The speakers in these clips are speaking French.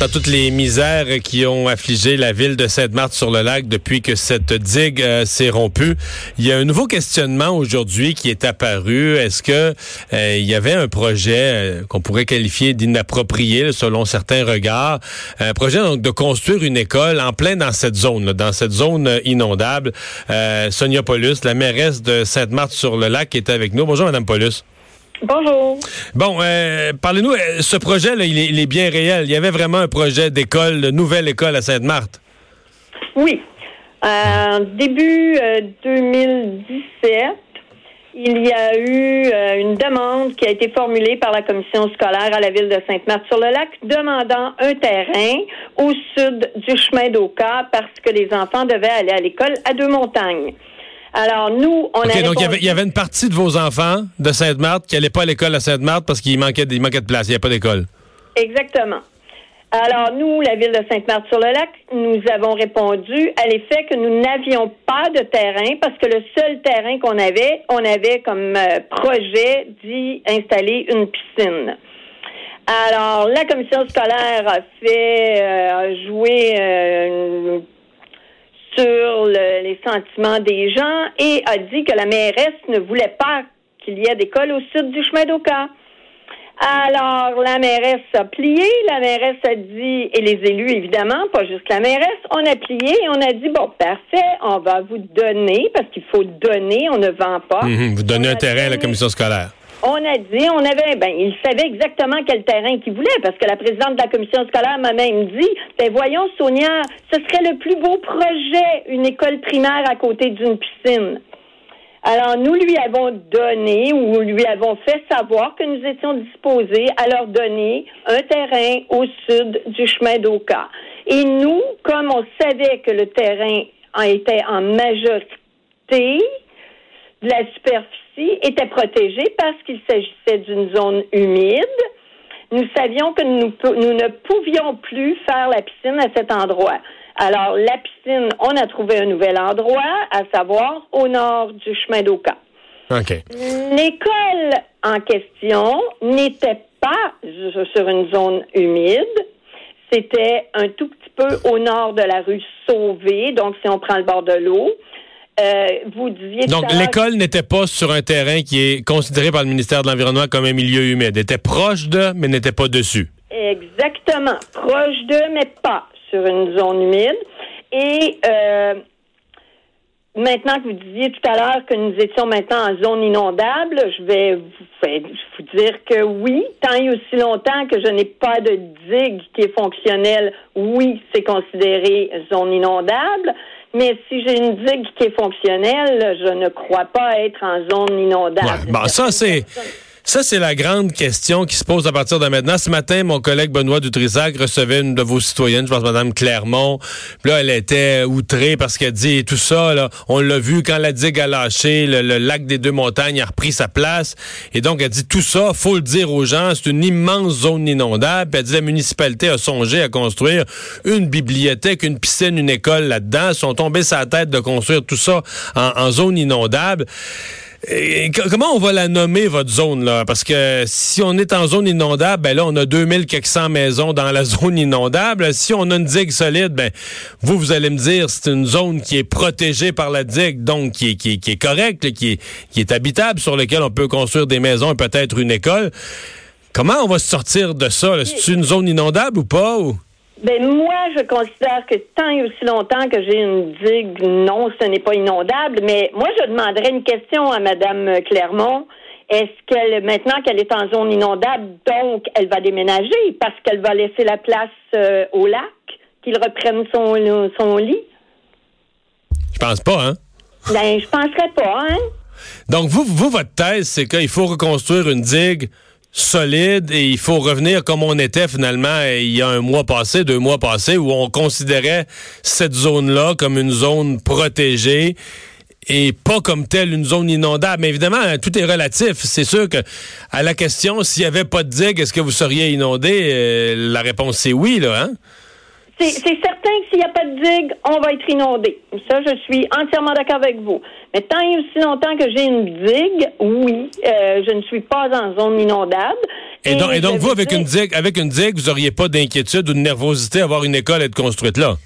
Dans toutes les misères qui ont affligé la ville de Sainte-Marthe-sur-le-Lac depuis que cette digue euh, s'est rompue, il y a un nouveau questionnement aujourd'hui qui est apparu. Est-ce que euh, il y avait un projet euh, qu'on pourrait qualifier d'inapproprié selon certains regards, un projet donc de construire une école en plein dans cette zone, dans cette zone inondable. Sonia Paulus, la mairesse de Sainte-Marthe-sur-le-Lac, est avec nous. Bonjour, Madame Paulus. Bonjour. Bon, euh, parlez-nous, euh, ce projet, là, il est, bien réel. Il y avait vraiment un projet d'école, de nouvelle école à Sainte-Marthe. Oui. Euh, début 2017, il y a eu une demande qui a été formulée par la commission scolaire à la ville de Sainte-Marthe-sur-le-Lac demandant un terrain au sud du chemin d'Oka parce que les enfants devaient aller à l'école à Deux-Montagnes. Alors, nous, on OK, donc il y, avait, une partie de vos enfants de Sainte-Marthe qui n'allaient pas à l'école à Sainte-Marthe parce qu'il manquait, manquait de place, il n'y avait pas d'école. Exactement. Alors, nous, la ville de Sainte-Marthe-sur-le-Lac, nous avons répondu à l'effet que nous n'avions pas de terrain parce que le seul terrain qu'on avait, on avait comme euh, projet d'y installer une piscine. Alors, la commission scolaire a fait euh, jouer euh, une sur les sentiments des gens et a dit que la mairesse ne voulait pas qu'il y ait d'école au sud du chemin d'Oka. Alors, la mairesse a plié, la mairesse a dit, et les élus, évidemment, pas juste la mairesse, on a plié et on a dit, bon, parfait, on va vous donner, parce qu'il faut donner, on ne vend pas. Mhm, vous donnez un terrain à la commission scolaire on a dit, on avait, ben, il savait exactement quel terrain qu'il voulait, parce que la présidente de la commission scolaire m'a même dit, ben, voyons, Sonia, ce serait le plus beau projet, une école primaire à côté d'une piscine. Alors, nous lui avons donné ou lui avons fait savoir que nous étions disposés à leur donner un terrain au sud du chemin d'Oka. Et nous, comme on savait que le terrain était en majorité la superficie, était protégé parce qu'il s'agissait d'une zone humide. Nous savions que nous, nous ne pouvions plus faire la piscine à cet endroit. Alors, la piscine, on a trouvé un nouvel endroit, à savoir au nord du chemin d'Oka. L'école en question n'était pas sur une zone humide. C'était un tout petit peu au nord de la rue Sauvé, donc si on prend le bord de l'eau. Euh, vous disiez. Donc, l'école n'était pas sur un terrain qui est considéré par le ministère de l'Environnement comme un milieu humide. Elle était proche de, mais n'était pas dessus. Exactement. Proche de, mais pas sur une zone humide. Et euh, maintenant que vous disiez tout à l'heure que nous étions maintenant en zone inondable, je vais vous, dire que oui, tant et aussi longtemps que je n'ai pas de digue qui est fonctionnelle, oui, c'est considéré zone inondable. Mais si j'ai une digue qui est fonctionnelle, je ne crois pas être en zone inondable. bon, ça, c'est. Ça, c'est la grande question qui se pose à partir de maintenant. Ce matin, mon collègue Benoît Dutrissac recevait une de vos citoyennes, je pense Mme Clermont. Puis là, elle était outrée parce qu'elle dit tout ça, là, on l'a vu quand la digue a lâché, le, lac des deux montagnes a repris sa place. Et donc, elle dit tout ça, faut le dire aux gens, c'est une immense zone inondable. Puis elle dit la municipalité a songé à construire une bibliothèque, une piscine, une école là-dedans. Ils sont tombés sa tête de construire tout ça en zone inondable comment on va la nommer, votre zone, là? Parce que si on est en zone inondable, ben là, on a 2000 quelques maisons dans la zone inondable. Si on a une digue solide, ben, vous, vous allez me dire, c'est une zone qui est protégée par la digue, donc qui est, qui qui est correcte, qui est, qui est habitable, sur laquelle on peut construire des maisons et peut-être une école. Comment on va se sortir de ça? C'est une zone inondable ou pas? Ou? Ben moi, je considère que tant et aussi longtemps que j'ai une digue, non, ce n'est pas inondable. Mais moi, je demanderais une question à Madame Clermont. Est-ce qu'elle, maintenant qu'elle est en zone inondable, donc elle va déménager parce qu'elle va laisser la place euh, au lac, qu'il reprenne son, son lit? Je pense pas, hein? Ben, je penserais pas, hein? Donc, vous, vous votre thèse, c'est qu'il faut reconstruire une digue solide et il faut revenir comme on était finalement il y a un mois passé, deux mois passé, où on considérait cette zone-là comme une zone protégée et pas comme telle une zone inondable. Mais évidemment, tout est relatif. C'est sûr que à la question s'il n'y avait pas de digue, est-ce que vous seriez inondé? Euh, la réponse c'est oui, là, hein? C'est certain que s'il n'y a pas de digue, on va être inondé. Ça, je suis entièrement d'accord avec vous. Mais tant et aussi longtemps que j'ai une digue, oui, euh, je ne suis pas en zone inondable. Et, donc, vous, avec une digue, avec une digue, vous n'auriez pas d'inquiétude ou de nervosité à voir une école être construite là?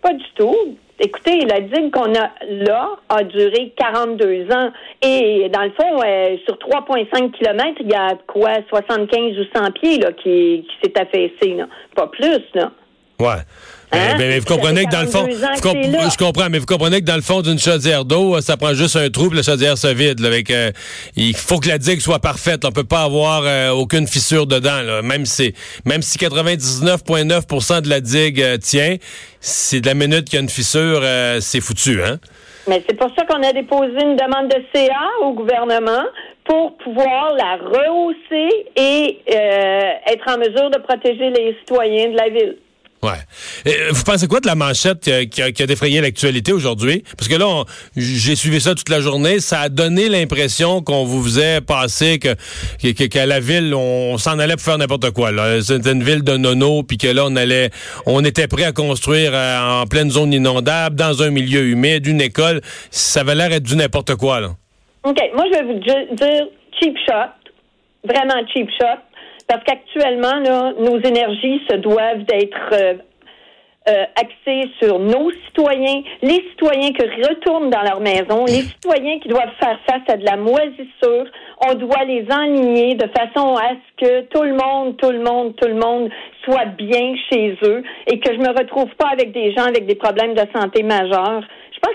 Pas du tout. Écoutez, la digue qu'on a là a duré 42 ans. Et dans le fond, euh, sur 3,5 km, il y a quoi, 75 ou 100 pieds là, qui, qui s'est affaissé. Là. Pas plus. Là. Ouais. Hein? Mais, vous comprenez que dans le fond, je comprends, mais vous comprenez que dans le fond d'une chaudière d'eau, ça prend juste un trou, puis la chaudière se vide. avec, euh, il faut que la digue soit parfaite. On peut pas avoir euh, aucune fissure dedans. Là. Même si, même si 99,9% de la digue euh, tient, c'est de la minute qu'il y a une fissure, c'est foutu, hein. Mais c'est pour ça qu'on a déposé une demande de CA au gouvernement pour pouvoir la rehausser et être en mesure de protéger les citoyens de la ville. Ouais. Euh, vous pensez quoi de la manchette qui a, défrayé l'actualité aujourd'hui? Parce que là, j'ai suivi ça toute la journée. Ça a donné l'impression qu'on vous faisait passer que qu'à la ville, on, s'en allait pour faire n'importe quoi. C'était une ville de nono, puis que là, on allait, on était prêt à construire euh, en pleine zone inondable, dans un milieu humide, une école. Ça avait l'air d'être du n'importe quoi. Là. OK. Moi, je vais vous dire cheap shot. Vraiment cheap shot parce qu'actuellement, nos énergies se doivent d'être euh, euh, axées sur nos citoyens, les citoyens qui retournent dans leur maison, les citoyens qui doivent faire face à de la moisissure. On doit les enligner de façon à ce que tout le monde, tout le monde, tout le monde soit bien chez eux et que je me retrouve pas avec des gens avec des problèmes de santé majeurs.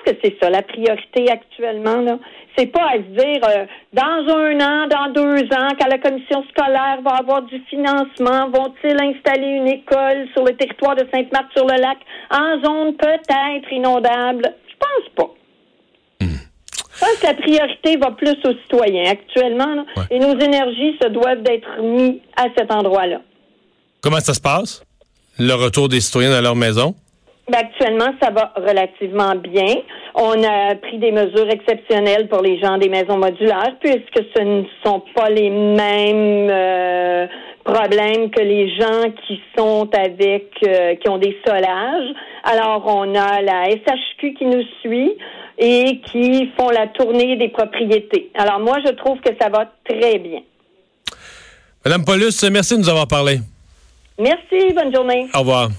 Que c'est ça la priorité actuellement. Là c'est pas à se dire euh, dans un an, dans deux ans, quand la commission scolaire va avoir du financement, vont-ils installer une école sur le territoire de Sainte-Marthe-sur-le-Lac en zone peut-être inondable? Je pense pas. Hmm. Je pense que la priorité va plus aux citoyens actuellement, et nos énergies se doivent d'être mises à cet endroit-là. Comment ça se passe? Le retour des citoyens dans leur maison? Ben, actuellement, ça va relativement bien. On a pris des mesures exceptionnelles pour les gens des maisons modulaires, puisque ce ne sont pas les mêmes euh, problèmes que les gens qui sont avec, euh, qui ont des solages. Alors, on a la SHQ qui nous suit et qui font la tournée des propriétés. Alors, moi, je trouve que ça va très bien. Madame Paulus, merci de nous avoir parlé. Merci, bonne journée. Au revoir.